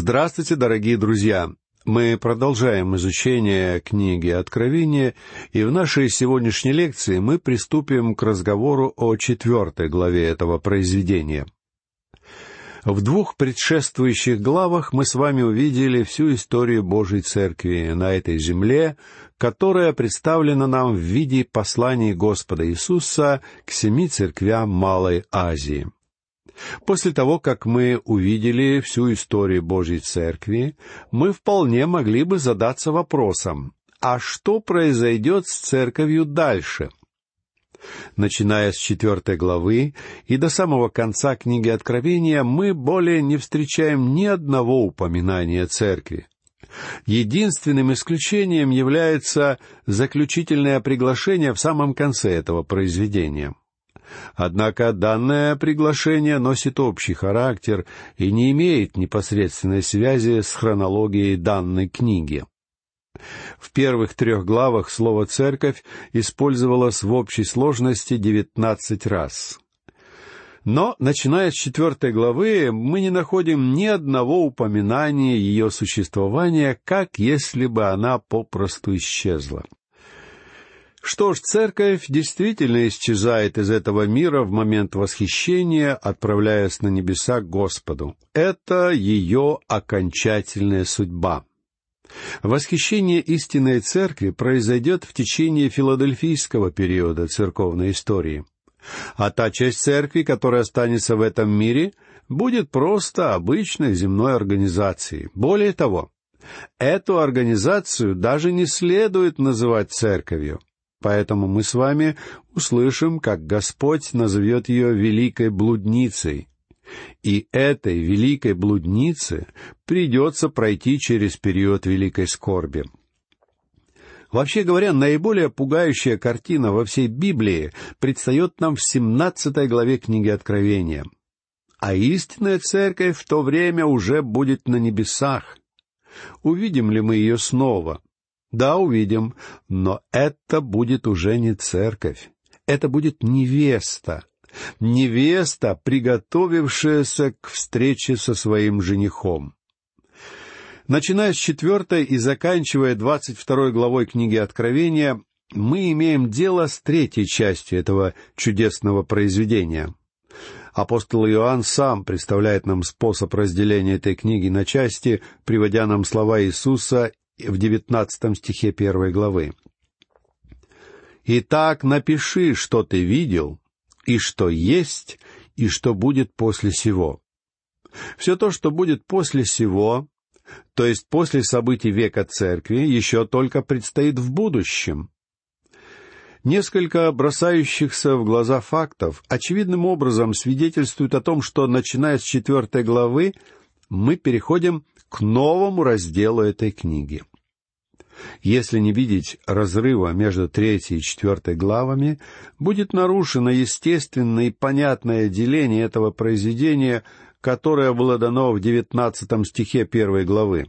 Здравствуйте, дорогие друзья! Мы продолжаем изучение книги Откровения, и в нашей сегодняшней лекции мы приступим к разговору о четвертой главе этого произведения. В двух предшествующих главах мы с вами увидели всю историю Божьей Церкви на этой земле, которая представлена нам в виде посланий Господа Иисуса к семи церквям Малой Азии — После того, как мы увидели всю историю Божьей Церкви, мы вполне могли бы задаться вопросом, а что произойдет с Церковью дальше? Начиная с четвертой главы и до самого конца книги Откровения мы более не встречаем ни одного упоминания Церкви. Единственным исключением является заключительное приглашение в самом конце этого произведения — Однако данное приглашение носит общий характер и не имеет непосредственной связи с хронологией данной книги. В первых трех главах слово «церковь» использовалось в общей сложности девятнадцать раз. Но, начиная с четвертой главы, мы не находим ни одного упоминания ее существования, как если бы она попросту исчезла. Что ж, церковь действительно исчезает из этого мира в момент восхищения, отправляясь на небеса к Господу. Это ее окончательная судьба. Восхищение истинной церкви произойдет в течение филадельфийского периода церковной истории. А та часть церкви, которая останется в этом мире, будет просто обычной земной организацией. Более того, эту организацию даже не следует называть церковью. Поэтому мы с вами услышим, как Господь назовет ее великой блудницей. И этой великой блуднице придется пройти через период великой скорби. Вообще говоря, наиболее пугающая картина во всей Библии предстает нам в 17 главе книги Откровения. А истинная церковь в то время уже будет на небесах. Увидим ли мы ее снова? Да, увидим, но это будет уже не церковь, это будет невеста, невеста, приготовившаяся к встрече со своим женихом. Начиная с четвертой и заканчивая двадцать второй главой книги Откровения, мы имеем дело с третьей частью этого чудесного произведения. Апостол Иоанн сам представляет нам способ разделения этой книги на части, приводя нам слова Иисуса в девятнадцатом стихе первой главы. «Итак, напиши, что ты видел, и что есть, и что будет после сего». Все то, что будет после сего, то есть после событий века Церкви, еще только предстоит в будущем. Несколько бросающихся в глаза фактов очевидным образом свидетельствуют о том, что, начиная с четвертой главы, мы переходим к новому разделу этой книги. Если не видеть разрыва между третьей и четвертой главами, будет нарушено естественное и понятное деление этого произведения, которое было дано в девятнадцатом стихе первой главы.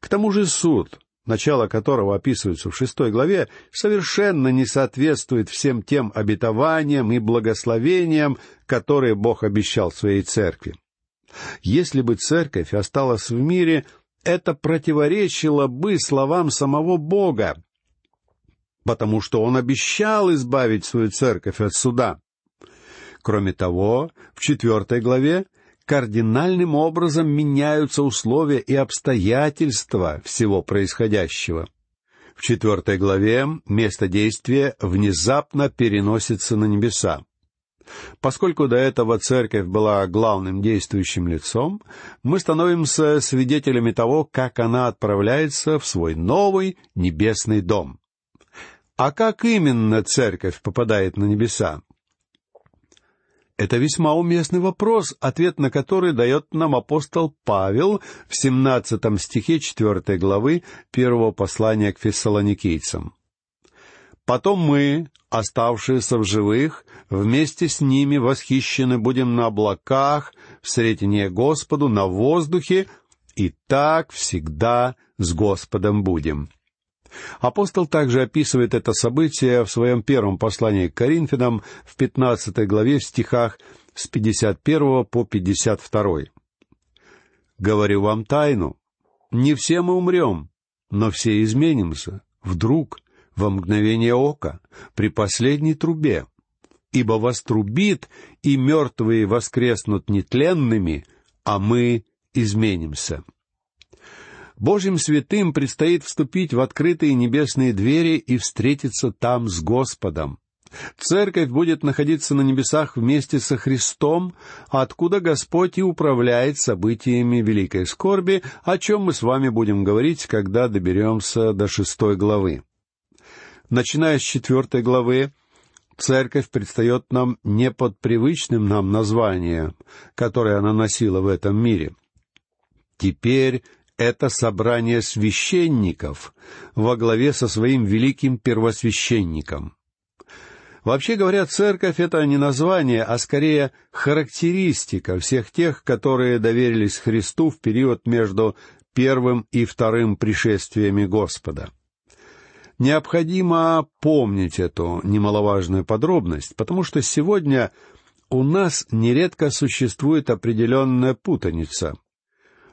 К тому же суд, начало которого описывается в шестой главе, совершенно не соответствует всем тем обетованиям и благословениям, которые Бог обещал своей церкви. Если бы церковь осталась в мире, это противоречило бы словам самого Бога, потому что Он обещал избавить свою церковь от суда. Кроме того, в четвертой главе кардинальным образом меняются условия и обстоятельства всего происходящего. В четвертой главе место действия внезапно переносится на небеса. Поскольку до этого церковь была главным действующим лицом, мы становимся свидетелями того, как она отправляется в свой новый небесный дом. А как именно церковь попадает на небеса? Это весьма уместный вопрос, ответ на который дает нам апостол Павел в 17 стихе 4 главы первого послания к фессалоникийцам. Потом мы, оставшиеся в живых, вместе с ними восхищены будем на облаках, в сретение Господу, на воздухе, и так всегда с Господом будем. Апостол также описывает это событие в своем первом послании к Коринфянам в пятнадцатой главе в стихах с 51 по 52. Говорю вам тайну. Не все мы умрем, но все изменимся. Вдруг, во мгновение ока, при последней трубе. Ибо вострубит, и мертвые воскреснут нетленными, а мы изменимся. Божьим святым предстоит вступить в открытые небесные двери и встретиться там с Господом. Церковь будет находиться на небесах вместе со Христом, откуда Господь и управляет событиями великой скорби, о чем мы с вами будем говорить, когда доберемся до шестой главы. Начиная с четвертой главы, Церковь предстает нам не под привычным нам названием, которое она носила в этом мире. Теперь это собрание священников во главе со своим великим первосвященником. Вообще говоря, церковь — это не название, а скорее характеристика всех тех, которые доверились Христу в период между первым и вторым пришествиями Господа. Необходимо помнить эту немаловажную подробность, потому что сегодня у нас нередко существует определенная путаница.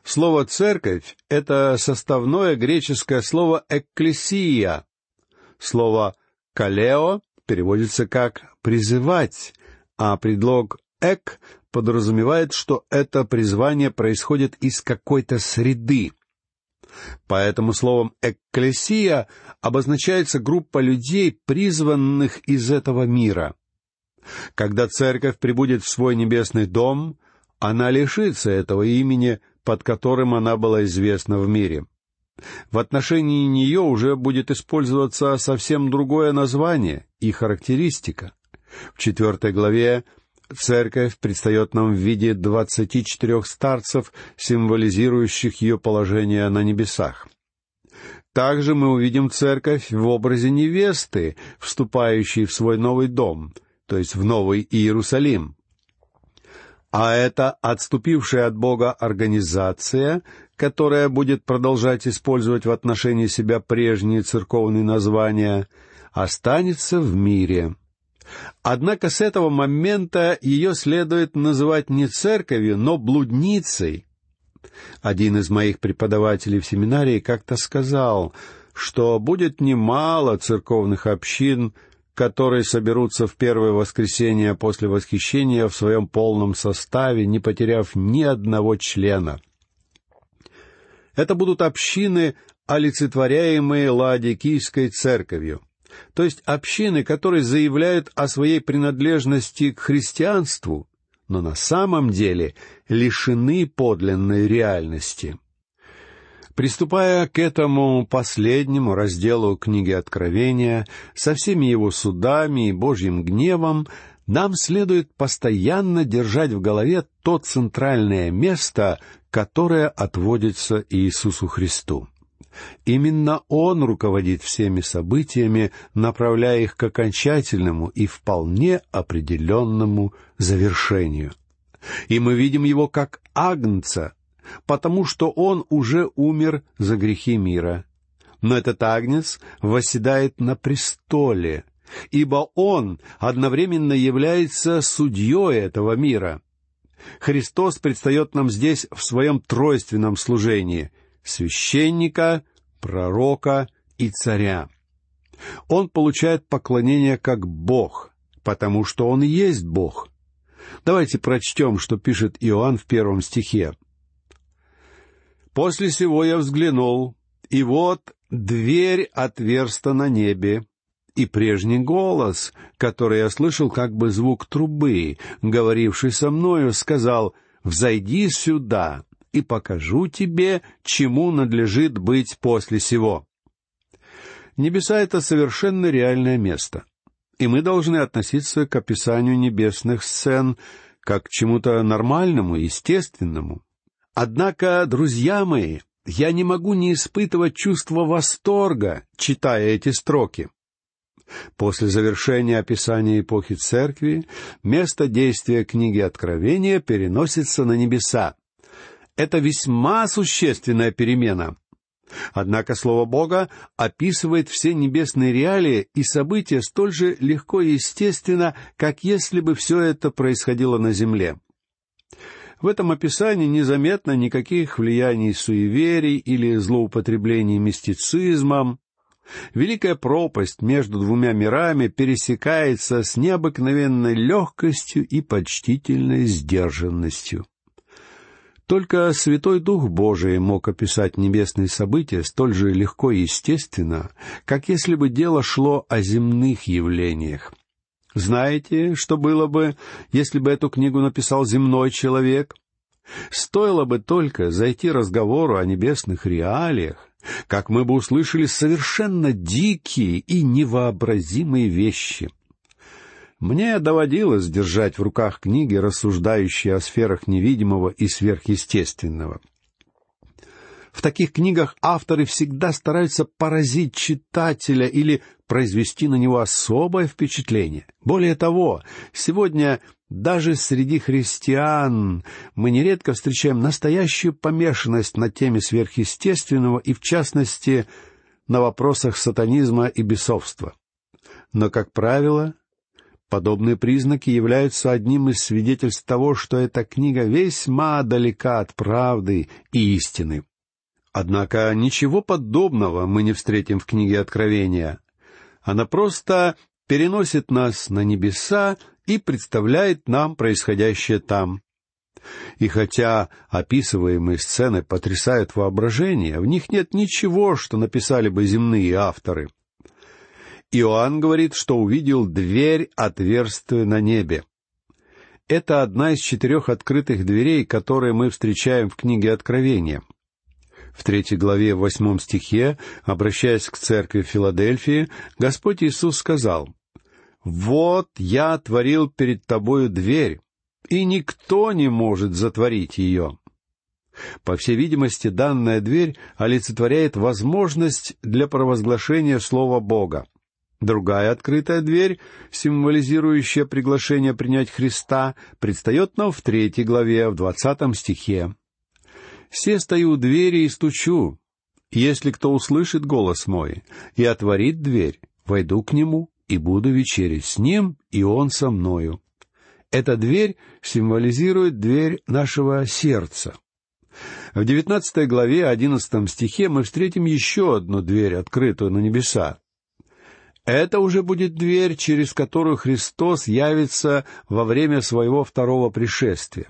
Слово «церковь» — это составное греческое слово «экклесия». Слово «калео» переводится как «призывать», а предлог «эк» подразумевает, что это призвание происходит из какой-то среды. Поэтому словом «экклесия» обозначается группа людей, призванных из этого мира. Когда церковь прибудет в свой небесный дом, она лишится этого имени, под которым она была известна в мире. В отношении нее уже будет использоваться совсем другое название и характеристика. В четвертой главе церковь предстает нам в виде двадцати четырех старцев, символизирующих ее положение на небесах. Также мы увидим церковь в образе невесты, вступающей в свой новый дом, то есть в Новый Иерусалим. А это отступившая от Бога организация, которая будет продолжать использовать в отношении себя прежние церковные названия, останется в мире. Однако с этого момента ее следует называть не церковью, но блудницей. Один из моих преподавателей в семинарии как-то сказал, что будет немало церковных общин, которые соберутся в первое воскресенье после восхищения в своем полном составе, не потеряв ни одного члена. Это будут общины, олицетворяемые Ладикийской церковью, то есть общины, которые заявляют о своей принадлежности к христианству, но на самом деле лишены подлинной реальности. Приступая к этому последнему разделу книги Откровения, со всеми его судами и Божьим гневом, нам следует постоянно держать в голове то центральное место, которое отводится Иисусу Христу. Именно Он руководит всеми событиями, направляя их к окончательному и вполне определенному завершению. И мы видим Его как Агнца, потому что он уже умер за грехи мира. Но этот агнец восседает на престоле, ибо он одновременно является судьей этого мира. Христос предстает нам здесь в своем тройственном служении — священника, пророка и царя. Он получает поклонение как Бог, потому что Он есть Бог. Давайте прочтем, что пишет Иоанн в первом стихе. После сего я взглянул, и вот дверь отверста на небе, и прежний голос, который я слышал как бы звук трубы, говоривший со мною, сказал «Взойди сюда, и покажу тебе, чему надлежит быть после сего». Небеса — это совершенно реальное место, и мы должны относиться к описанию небесных сцен как к чему-то нормальному, естественному. Однако, друзья мои, я не могу не испытывать чувство восторга, читая эти строки. После завершения описания эпохи церкви, место действия книги Откровения переносится на небеса. Это весьма существенная перемена. Однако Слово Бога описывает все небесные реалии и события столь же легко и естественно, как если бы все это происходило на земле. В этом описании незаметно никаких влияний суеверий или злоупотреблений мистицизмом. Великая пропасть между двумя мирами пересекается с необыкновенной легкостью и почтительной сдержанностью. Только Святой Дух Божий мог описать небесные события столь же легко и естественно, как если бы дело шло о земных явлениях. Знаете, что было бы, если бы эту книгу написал земной человек? Стоило бы только зайти разговору о небесных реалиях, как мы бы услышали совершенно дикие и невообразимые вещи. Мне доводилось держать в руках книги, рассуждающие о сферах невидимого и сверхъестественного. В таких книгах авторы всегда стараются поразить читателя или произвести на него особое впечатление. Более того, сегодня даже среди христиан мы нередко встречаем настоящую помешанность на теме сверхъестественного и, в частности, на вопросах сатанизма и бесовства. Но, как правило, подобные признаки являются одним из свидетельств того, что эта книга весьма далека от правды и истины. Однако ничего подобного мы не встретим в книге Откровения. Она просто переносит нас на небеса и представляет нам происходящее там. И хотя описываемые сцены потрясают воображение, в них нет ничего, что написали бы земные авторы. Иоанн говорит, что увидел дверь, отверстую на небе. Это одна из четырех открытых дверей, которые мы встречаем в книге Откровения. В третьей главе, в восьмом стихе, обращаясь к церкви Филадельфии, Господь Иисус сказал, «Вот я отворил перед тобою дверь, и никто не может затворить ее». По всей видимости, данная дверь олицетворяет возможность для провозглашения Слова Бога. Другая открытая дверь, символизирующая приглашение принять Христа, предстает нам в третьей главе, в двадцатом стихе. «Се стою у двери и стучу. Если кто услышит голос мой и отворит дверь, войду к нему и буду вечерить с ним, и он со мною». Эта дверь символизирует дверь нашего сердца. В девятнадцатой главе, одиннадцатом стихе мы встретим еще одну дверь, открытую на небеса. Это уже будет дверь, через которую Христос явится во время своего второго пришествия.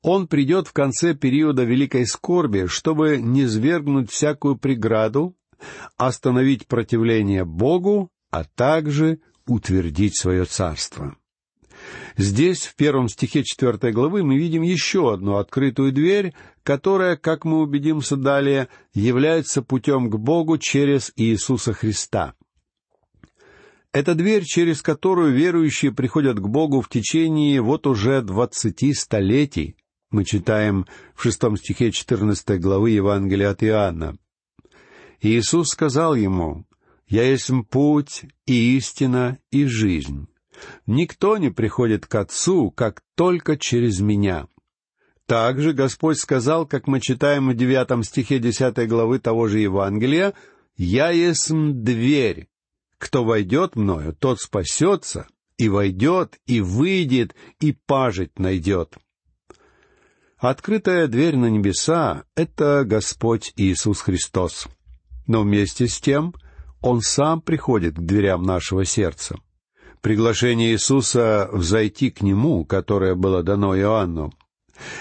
Он придет в конце периода великой скорби, чтобы низвергнуть всякую преграду, остановить противление Богу, а также утвердить свое царство. Здесь, в первом стихе четвертой главы, мы видим еще одну открытую дверь, которая, как мы убедимся далее, является путем к Богу через Иисуса Христа — это дверь, через которую верующие приходят к Богу в течение вот уже двадцати столетий. Мы читаем в шестом стихе четырнадцатой главы Евангелия от Иоанна. Иисус сказал ему, «Я есть путь и истина и жизнь. Никто не приходит к Отцу, как только через Меня». Также Господь сказал, как мы читаем в девятом стихе десятой главы того же Евангелия, «Я есть дверь, кто войдет мною, тот спасется, и войдет, и выйдет, и пажить найдет. Открытая дверь на небеса — это Господь Иисус Христос. Но вместе с тем Он сам приходит к дверям нашего сердца. Приглашение Иисуса взойти к Нему, которое было дано Иоанну,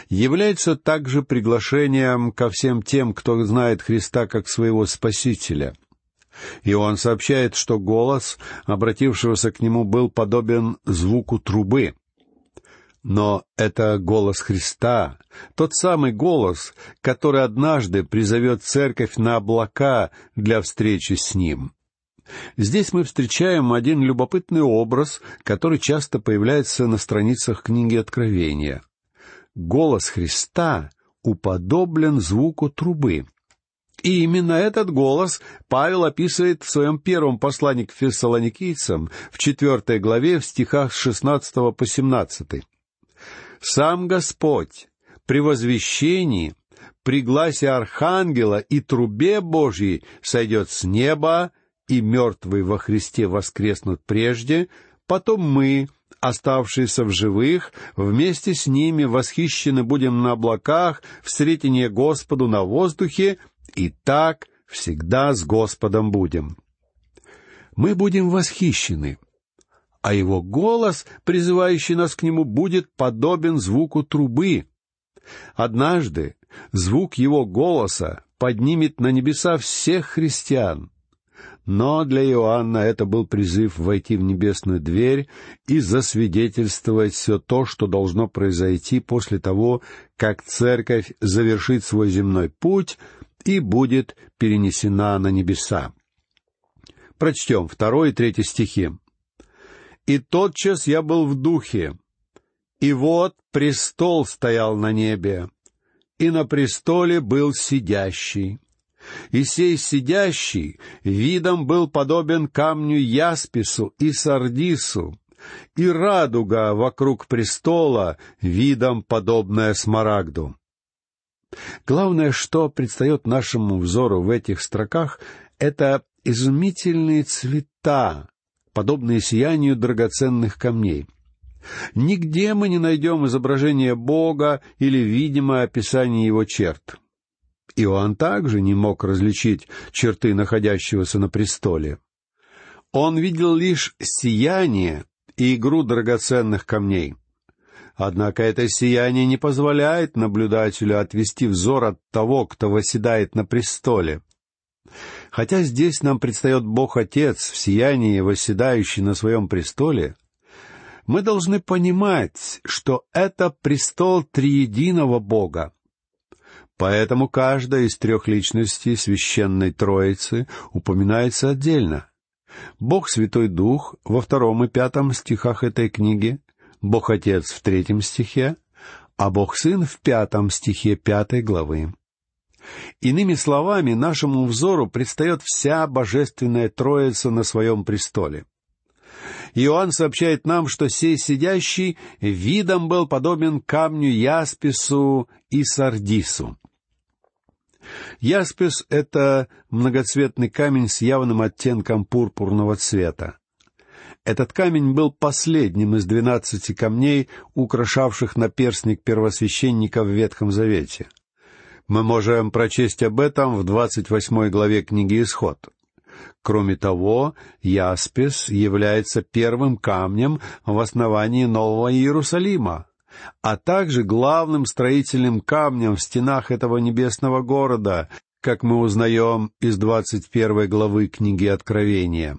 является также приглашением ко всем тем, кто знает Христа как своего Спасителя — и он сообщает, что голос, обратившегося к нему, был подобен звуку трубы. Но это голос Христа, тот самый голос, который однажды призовет церковь на облака для встречи с Ним. Здесь мы встречаем один любопытный образ, который часто появляется на страницах книги Откровения. Голос Христа уподоблен звуку трубы. И именно этот голос Павел описывает в своем первом послании к фессалоникийцам в четвертой главе в стихах с шестнадцатого по семнадцатый. «Сам Господь при возвещении, при гласе Архангела и трубе Божьей сойдет с неба, и мертвые во Христе воскреснут прежде, потом мы, оставшиеся в живых, вместе с ними восхищены будем на облаках, в сретение Господу на воздухе, и так всегда с Господом будем. Мы будем восхищены, а его голос, призывающий нас к нему, будет подобен звуку трубы. Однажды звук его голоса поднимет на небеса всех христиан — но для Иоанна это был призыв войти в небесную дверь и засвидетельствовать все то, что должно произойти после того, как церковь завершит свой земной путь и будет перенесена на небеса. Прочтем второй и третий стихи. «И тотчас я был в духе, и вот престол стоял на небе, и на престоле был сидящий, и сей сидящий видом был подобен камню яспису и сардису, и радуга вокруг престола видом подобная смарагду. Главное, что предстает нашему взору в этих строках, это изумительные цвета, подобные сиянию драгоценных камней. Нигде мы не найдем изображения Бога или видимое описание Его черт. Иоанн также не мог различить черты находящегося на престоле. Он видел лишь сияние и игру драгоценных камней. Однако это сияние не позволяет наблюдателю отвести взор от того, кто восседает на престоле. Хотя здесь нам предстает Бог Отец в сиянии, восседающий на своем престоле, мы должны понимать, что это престол триединого Бога, Поэтому каждая из трех личностей священной Троицы упоминается отдельно. Бог Святой Дух во втором и пятом стихах этой книги, Бог Отец в третьем стихе, а Бог Сын в пятом стихе пятой главы. Иными словами, нашему взору предстает вся божественная Троица на своем престоле. Иоанн сообщает нам, что сей сидящий видом был подобен камню яспису и сардису. Яспис — это многоцветный камень с явным оттенком пурпурного цвета. Этот камень был последним из двенадцати камней, украшавших наперстник первосвященника в Ветхом Завете. Мы можем прочесть об этом в двадцать восьмой главе книги «Исход». Кроме того, Яспис является первым камнем в основании Нового Иерусалима а также главным строительным камнем в стенах этого небесного города, как мы узнаем из двадцать первой главы книги Откровения.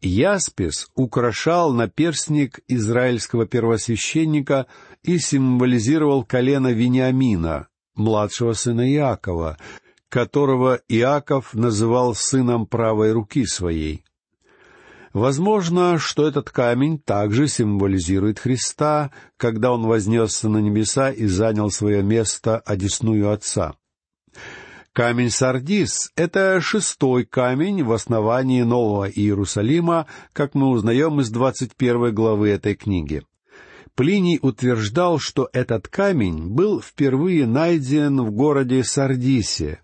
Яспис украшал наперстник израильского первосвященника и символизировал колено Вениамина, младшего сына Иакова, которого Иаков называл сыном правой руки своей. Возможно, что этот камень также символизирует Христа, когда он вознесся на небеса и занял свое место одесную Отца. Камень Сардис — это шестой камень в основании Нового Иерусалима, как мы узнаем из двадцать первой главы этой книги. Плиний утверждал, что этот камень был впервые найден в городе Сардисе,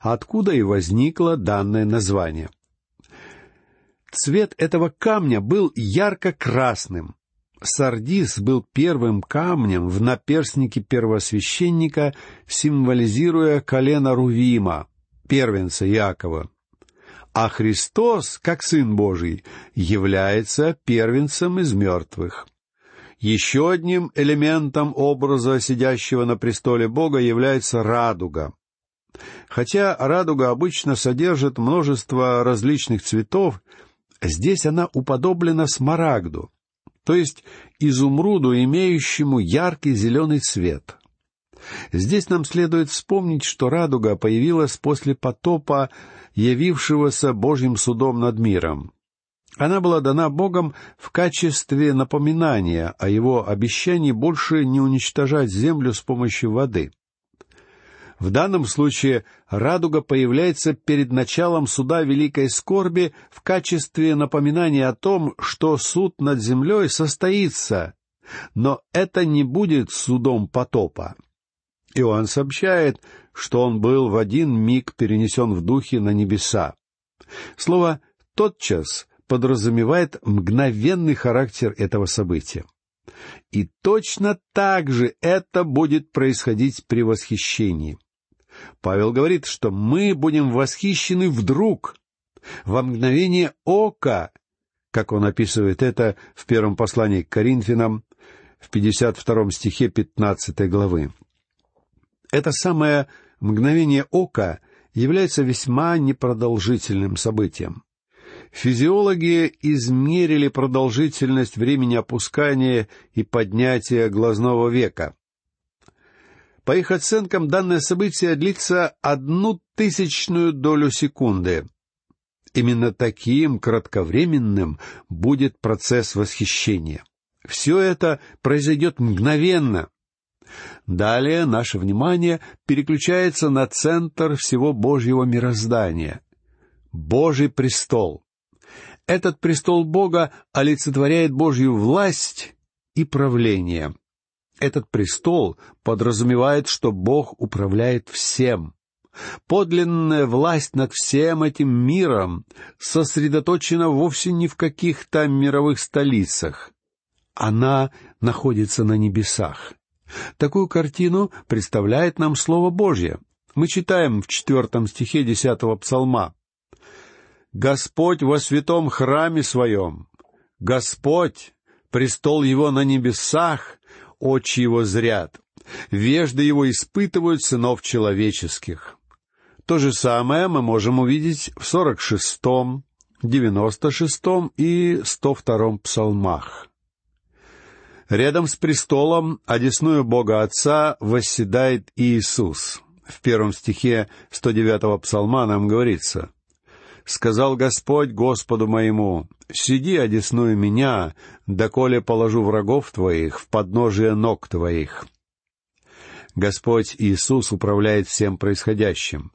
откуда и возникло данное название. Цвет этого камня был ярко-красным. Сардис был первым камнем в наперстнике первосвященника, символизируя колено Рувима, первенца Якова. А Христос, как Сын Божий, является первенцем из мертвых. Еще одним элементом образа сидящего на престоле Бога является радуга. Хотя радуга обычно содержит множество различных цветов, Здесь она уподоблена смарагду, то есть изумруду, имеющему яркий зеленый цвет. Здесь нам следует вспомнить, что радуга появилась после потопа, явившегося Божьим судом над миром. Она была дана Богом в качестве напоминания о его обещании больше не уничтожать землю с помощью воды. В данном случае радуга появляется перед началом суда великой скорби в качестве напоминания о том, что суд над землей состоится, но это не будет судом потопа. Иоанн сообщает, что он был в один миг перенесен в духе на небеса. Слово «тотчас» подразумевает мгновенный характер этого события. И точно так же это будет происходить при восхищении. Павел говорит, что мы будем восхищены вдруг, во мгновение ока, как он описывает это в первом послании к Коринфянам, в 52 стихе 15 главы. Это самое мгновение ока является весьма непродолжительным событием. Физиологи измерили продолжительность времени опускания и поднятия глазного века. По их оценкам, данное событие длится одну тысячную долю секунды. Именно таким кратковременным будет процесс восхищения. Все это произойдет мгновенно. Далее наше внимание переключается на центр всего Божьего мироздания — Божий престол. Этот престол Бога олицетворяет Божью власть и правление. Этот престол подразумевает, что Бог управляет всем. Подлинная власть над всем этим миром сосредоточена вовсе не в каких-то мировых столицах. Она находится на небесах. Такую картину представляет нам Слово Божье. Мы читаем в четвертом стихе десятого псалма. «Господь во святом храме своем, Господь, престол Его на небесах, очи Его зрят, вежды Его испытывают сынов человеческих». То же самое мы можем увидеть в сорок шестом, девяносто шестом и сто втором псалмах. Рядом с престолом, одесную Бога Отца, восседает Иисус. В первом стихе 109-го псалма нам говорится, «Сказал Господь Господу моему, сиди одесную меня, доколе положу врагов твоих в подножие ног твоих». Господь Иисус управляет всем происходящим.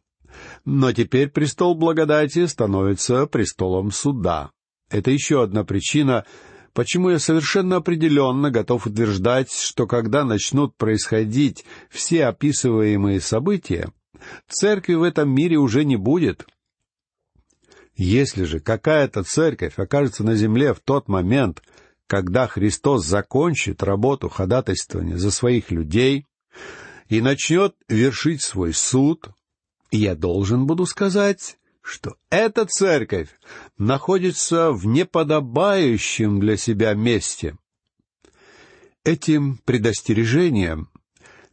Но теперь престол благодати становится престолом суда. Это еще одна причина, почему я совершенно определенно готов утверждать, что когда начнут происходить все описываемые события, церкви в этом мире уже не будет. Если же какая-то церковь окажется на земле в тот момент, когда Христос закончит работу ходатайствования за своих людей и начнет вершить свой суд, я должен буду сказать, что эта церковь находится в неподобающем для себя месте. Этим предостережением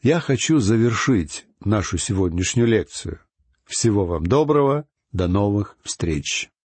я хочу завершить нашу сегодняшнюю лекцию. Всего вам доброго, до новых встреч!